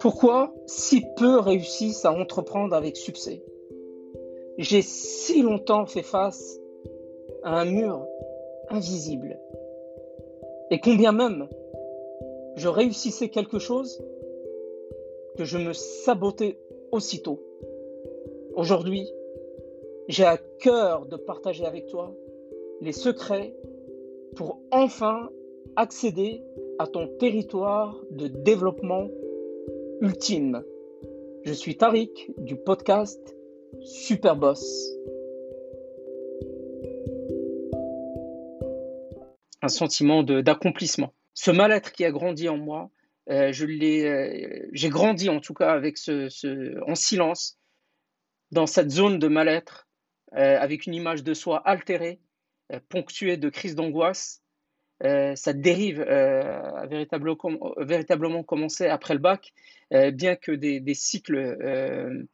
Pourquoi si peu réussissent à entreprendre avec succès? J'ai si longtemps fait face à un mur invisible. Et combien même je réussissais quelque chose que je me sabotais aussitôt. Aujourd'hui, j'ai à cœur de partager avec toi les secrets pour enfin accéder à ton territoire de développement ultime. Je suis Tariq du podcast Superboss. Un sentiment d'accomplissement. Ce mal-être qui a grandi en moi, euh, euh, j'ai grandi en tout cas avec ce, en silence dans cette zone de mal-être, euh, avec une image de soi altérée, ponctuée de crises d'angoisse, cette dérive euh, a véritablement, véritablement, commencé après le bac, euh, bien que des, cycles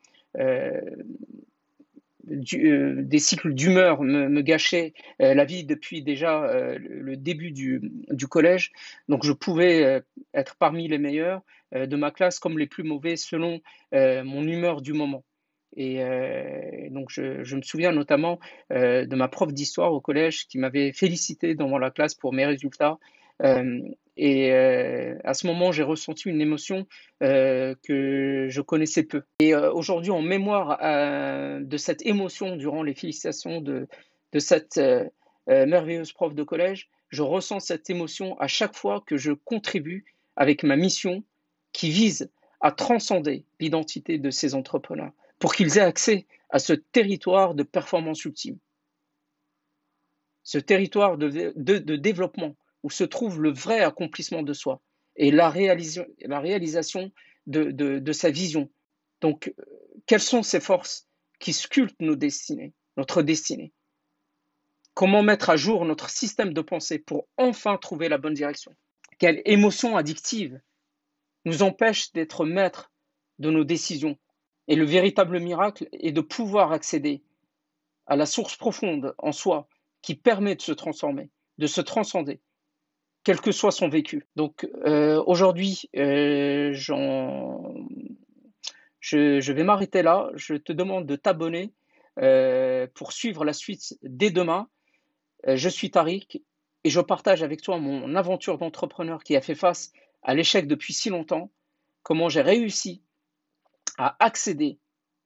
des cycles d'humeur me, gâchaient la vie depuis déjà le début du, collège. Donc je pouvais être parmi les meilleurs de ma classe comme les plus mauvais selon mon humeur du moment. Et euh, donc, je, me souviens notamment euh, de ma prof d'histoire au collège qui m'avait félicité devant la classe pour mes résultats. Euh, et à ce moment, j'ai ressenti une émotion que je connaissais peu. Et aujourd'hui, en mémoire de cette émotion durant les félicitations de, de cette merveilleuse prof de collège, je ressens cette émotion à chaque fois que je contribue avec ma mission qui vise à transcender l'identité de ces entrepreneurs pour qu'ils aient accès à ce territoire de performance ultime, ce territoire de, développement où se trouve le vrai accomplissement de soi et la, réalisation, de, sa vision. Donc, quelles sont ces forces qui sculptent nos destinées, notre destinée? Comment mettre à jour notre système de pensée pour enfin trouver la bonne direction? Quelle émotion addictive nous empêche d'être maîtres de nos décisions? Et le véritable miracle est de pouvoir accéder à la source profonde en soi qui permet de se transformer, de se transcender, quel que soit son vécu. Donc euh, aujourd'hui, euh, je, vais m'arrêter là. Je te demande de t'abonner euh, pour suivre la suite dès demain. Je suis Tariq et je partage avec toi mon aventure d'entrepreneur qui a fait face à l'échec depuis si longtemps, comment j'ai réussi à accéder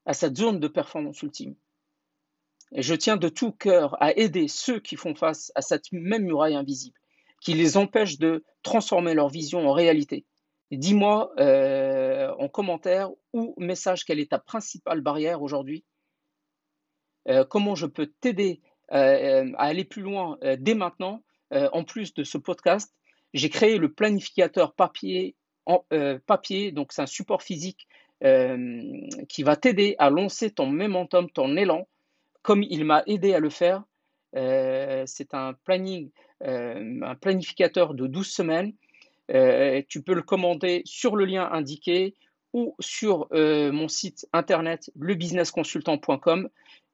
à cette zone de performance ultime. Et je tiens de tout cœur à aider ceux qui font face à cette même muraille invisible, qui les empêche de transformer leur vision en réalité. Dis-moi euh, en commentaire ou message quelle est ta principale barrière aujourd'hui, euh, comment je peux t'aider euh, à aller plus loin dès maintenant. En plus de ce podcast, j'ai créé le planificateur papier donc c'est un support physique euh, qui va t'aider à lancer ton momentum, ton élan, comme il m'a aidé à le faire. Euh, c'est un planning, euh, un planificateur de 12 semaines. Tu peux le commander sur le lien indiqué ou sur mon site internet lebusinessconsultant.com.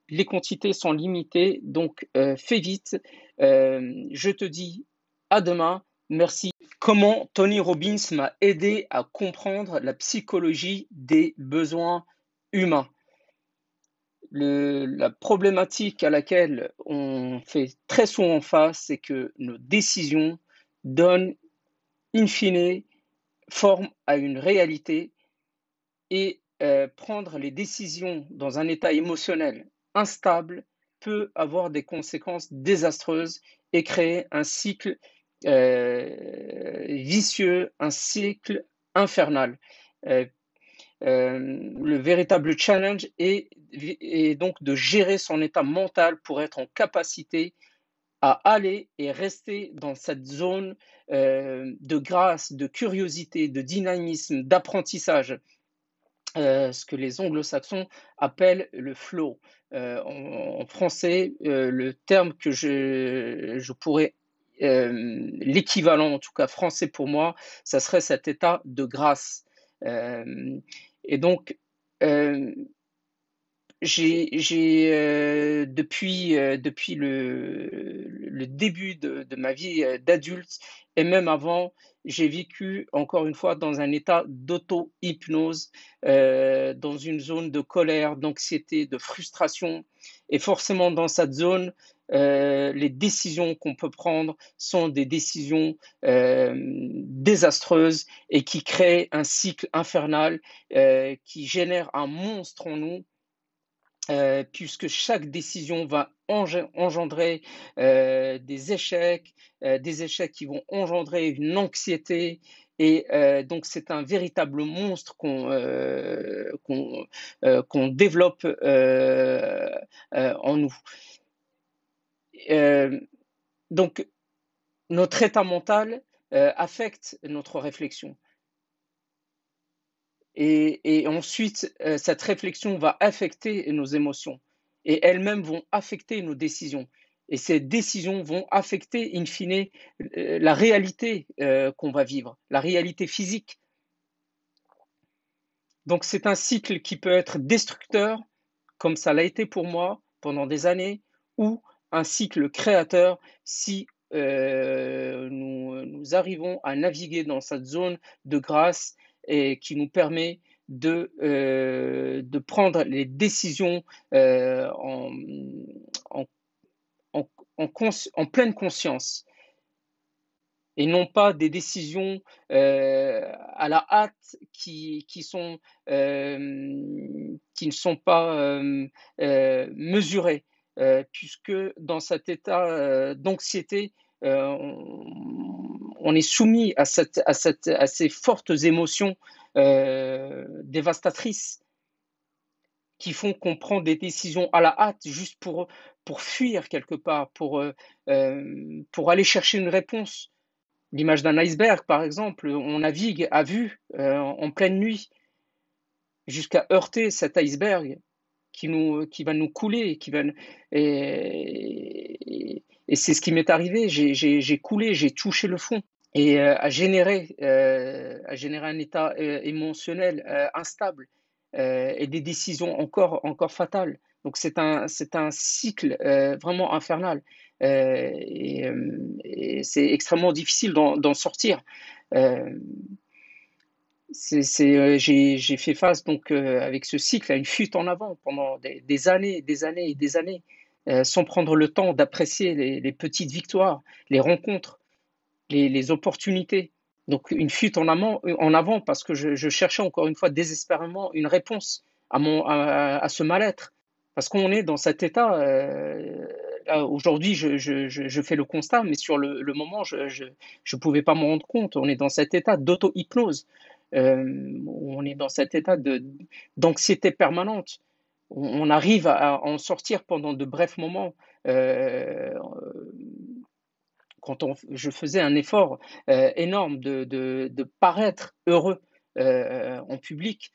Les quantités sont limitées, donc fais vite. je te dis à demain. Merci comment Tony Robbins m'a aidé à comprendre la psychologie des besoins humains? La problématique à laquelle on fait très souvent face, c'est que nos décisions donnent in fine forme à une réalité et euh, prendre les décisions dans un état émotionnel instable peut avoir des conséquences désastreuses et créer un cycle vicieux, un cycle infernal. Euh, euh, le véritable challenge est, donc de gérer son état mental pour être en capacité à aller et rester dans cette zone euh, de grâce, de curiosité, de dynamisme, d'apprentissage, euh, ce que les anglo-saxons appellent le flow. Euh, en, français, le terme que je pourrais euh, l'équivalent, en tout cas français pour moi, ça serait cet état de grâce. Euh, et donc, euh, j'ai depuis, depuis le, début de, ma vie d'adulte et même avant, j'ai vécu, encore une fois, dans un état d'auto-hypnose, dans une zone de colère, d'anxiété, de frustration. Et forcément, dans cette zone, euh, les décisions qu'on peut prendre sont des décisions euh, désastreuses et qui créent un cycle infernal qui génère un monstre en nous euh, puisque chaque décision va engendrer euh, des échecs, euh, des échecs qui vont engendrer une anxiété. Et donc c'est un véritable monstre qu'on développe en nous. Donc notre état mental affecte notre réflexion. Et, ensuite, euh, cette réflexion va affecter nos émotions et elles-mêmes vont affecter nos décisions. Et ces décisions vont affecter, in fine, euh, la réalité euh, qu'on va vivre, la réalité physique. Donc c'est un cycle qui peut être destructeur, comme ça l'a été pour moi pendant des années, ou un cycle créateur si nous, nous, arrivons à naviguer dans cette zone de grâce et qui nous permet de, euh, de prendre les décisions euh, en, en, en, pleine conscience et non pas des décisions euh, à la hâte qui, qui, sont, euh, qui ne sont pas euh, euh mesurées, puisque dans cet état d'anxiété, on, est soumis à, ces fortes émotions euh, dévastatrices qui font qu'on prend des décisions à la hâte juste pour, fuir quelque part, euh, euh, pour aller chercher une réponse. L'image d'un iceberg, par exemple, on navigue à vue en pleine nuit jusqu'à heurter cet iceberg qui, va nous couler, et, c'est ce qui m'est arrivé. J'ai coulé, j'ai touché le fond et euh, a généré, euh, un état euh, émotionnel euh, instable euh, et des décisions encore, encore fatales. Donc c'est un, un cycle vraiment infernal et c'est extrêmement difficile d'en sortir. J'ai fait face donc avec ce cycle à une fuite en avant pendant des, des années, des années et des années. Euh, sans prendre le temps d'apprécier les, petites victoires, les rencontres, les, opportunités. Donc une fuite en, avant parce que je, cherchais encore une fois désespérément une réponse à, mon, à, ce mal-être. Parce qu'on est dans cet état, euh, aujourd'hui je, fais le constat, mais sur le, moment je ne pouvais pas m'en rendre compte. On est dans cet état d'auto-hypnose, euh, on est dans cet état d'anxiété permanente on arrive à en sortir pendant de brefs moments. Euh, quand je faisais un effort euh, énorme de, paraître heureux euh, en public,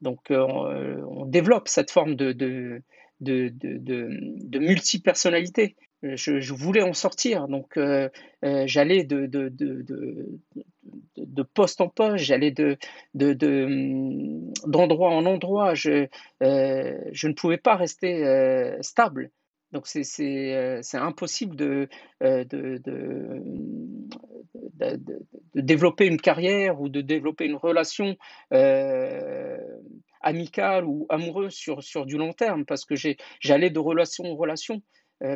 donc on, développe cette forme de, de, de multipersonnalité. Je, voulais en sortir, donc j'allais de, poste en poste, j'allais de, d'endroit en endroit. Je, euh, ne pouvais pas rester euh, stable. Donc c'est, euh, impossible de, développer une carrière ou de développer une relation amicale ou amoureuse sur, du long terme parce que j'allais de relation en relation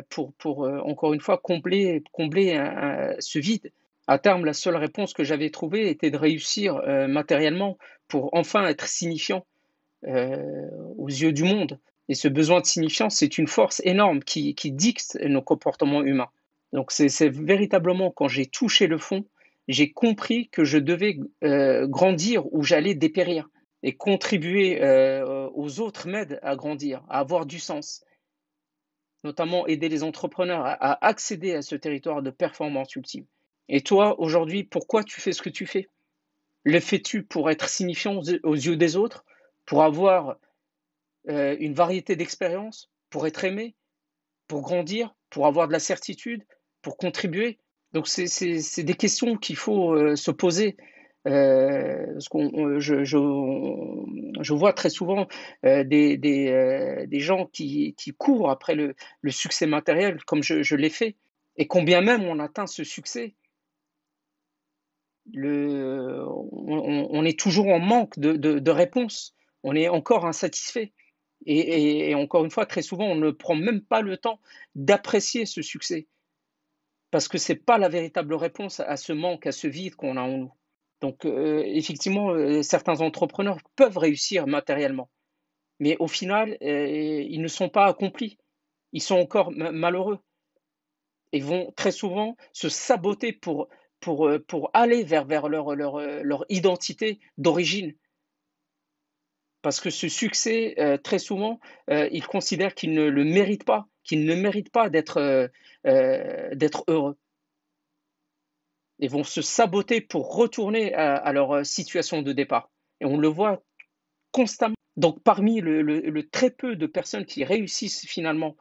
pour, pour encore une fois combler, ce vide. À terme, la seule réponse que j'avais trouvée était de réussir euh, matériellement pour enfin être signifiant euh, aux yeux du monde. Et ce besoin de signifiance, c'est une force énorme qui, dicte nos comportements humains. Donc c'est véritablement quand j'ai touché le fond, j'ai compris que je devais euh, grandir ou j'allais dépérir. Et contribuer aux autres m'aide à grandir, à avoir du sens. Notamment aider les entrepreneurs à accéder à ce territoire de performance ultime. Et toi, aujourd'hui, pourquoi tu fais ce que tu fais? Le fais-tu pour être signifiant aux yeux des autres, pour avoir euh, une variété d'expériences, pour être aimé, pour grandir, pour avoir de la certitude, pour contribuer? Donc, c'est des questions qu'il faut euh, se poser. Euh, qu'on, je, je, vois très souvent des, des, des, gens qui, qui, courent après le, le succès matériel, comme je, je l'ai fait. Et combien même on atteint ce succès, le, on, est toujours en manque de, de, réponses, on est encore insatisfait. Et, encore une fois, très souvent, on ne prend même pas le temps d'apprécier ce succès, parce que ce n'est pas la véritable réponse à ce manque, à ce vide qu'on a en nous. Donc, euh, effectivement, euh, certains entrepreneurs peuvent réussir matériellement, mais au final, euh, ils ne sont pas accomplis, ils sont encore malheureux et vont très souvent se saboter pour pour, pour aller vers, vers leur, leur, leur identité d'origine. Parce que ce succès, très souvent, ils considèrent qu'ils ne le méritent pas, qu'ils ne méritent pas d'être heureux. Et vont se saboter pour retourner à, leur situation de départ. Et on le voit constamment. Donc parmi le, très peu de personnes qui réussissent finalement,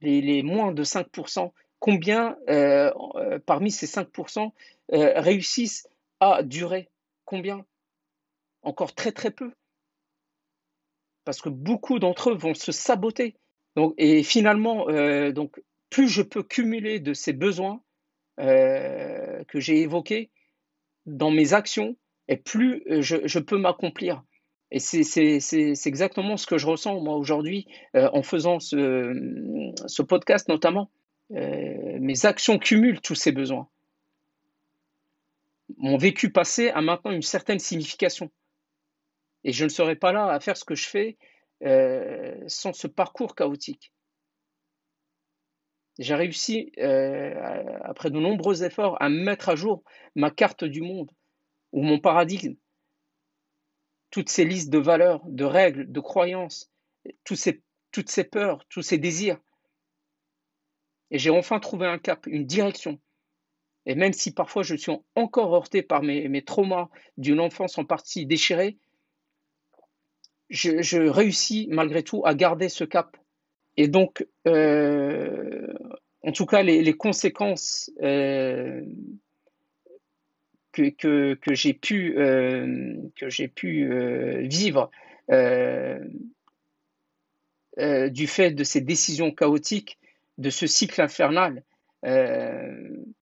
les, moins de 5%, combien euh, euh, parmi ces 5% euh, réussissent à durer? Combien? Encore très très peu. Parce que beaucoup d'entre eux vont se saboter. Et finalement, donc, plus je peux cumuler de ces besoins que j'ai évoqués dans mes actions, et plus je, peux m'accomplir. Et c'est exactement ce que je ressens moi aujourd'hui en faisant ce, ce podcast notamment. Euh, mes actions cumulent tous ces besoins. Mon vécu passé a maintenant une certaine signification. Et je ne serais pas là à faire ce que je fais euh, sans ce parcours chaotique. J'ai réussi, euh, après de nombreux efforts, à mettre à jour ma carte du monde ou mon paradigme. Toutes ces listes de valeurs, de règles, de croyances, ces, toutes ces peurs, tous ces désirs et j'ai enfin trouvé un cap, une direction. Et même si parfois je suis encore heurté par mes, traumas d'une enfance en partie déchirée, je, réussis malgré tout à garder ce cap. Et donc, euh, en tout cas, les, conséquences euh, que, que, j'ai pu, que j'ai pu euh, vivre du fait de ces décisions chaotiques de ce cycle infernal, euh,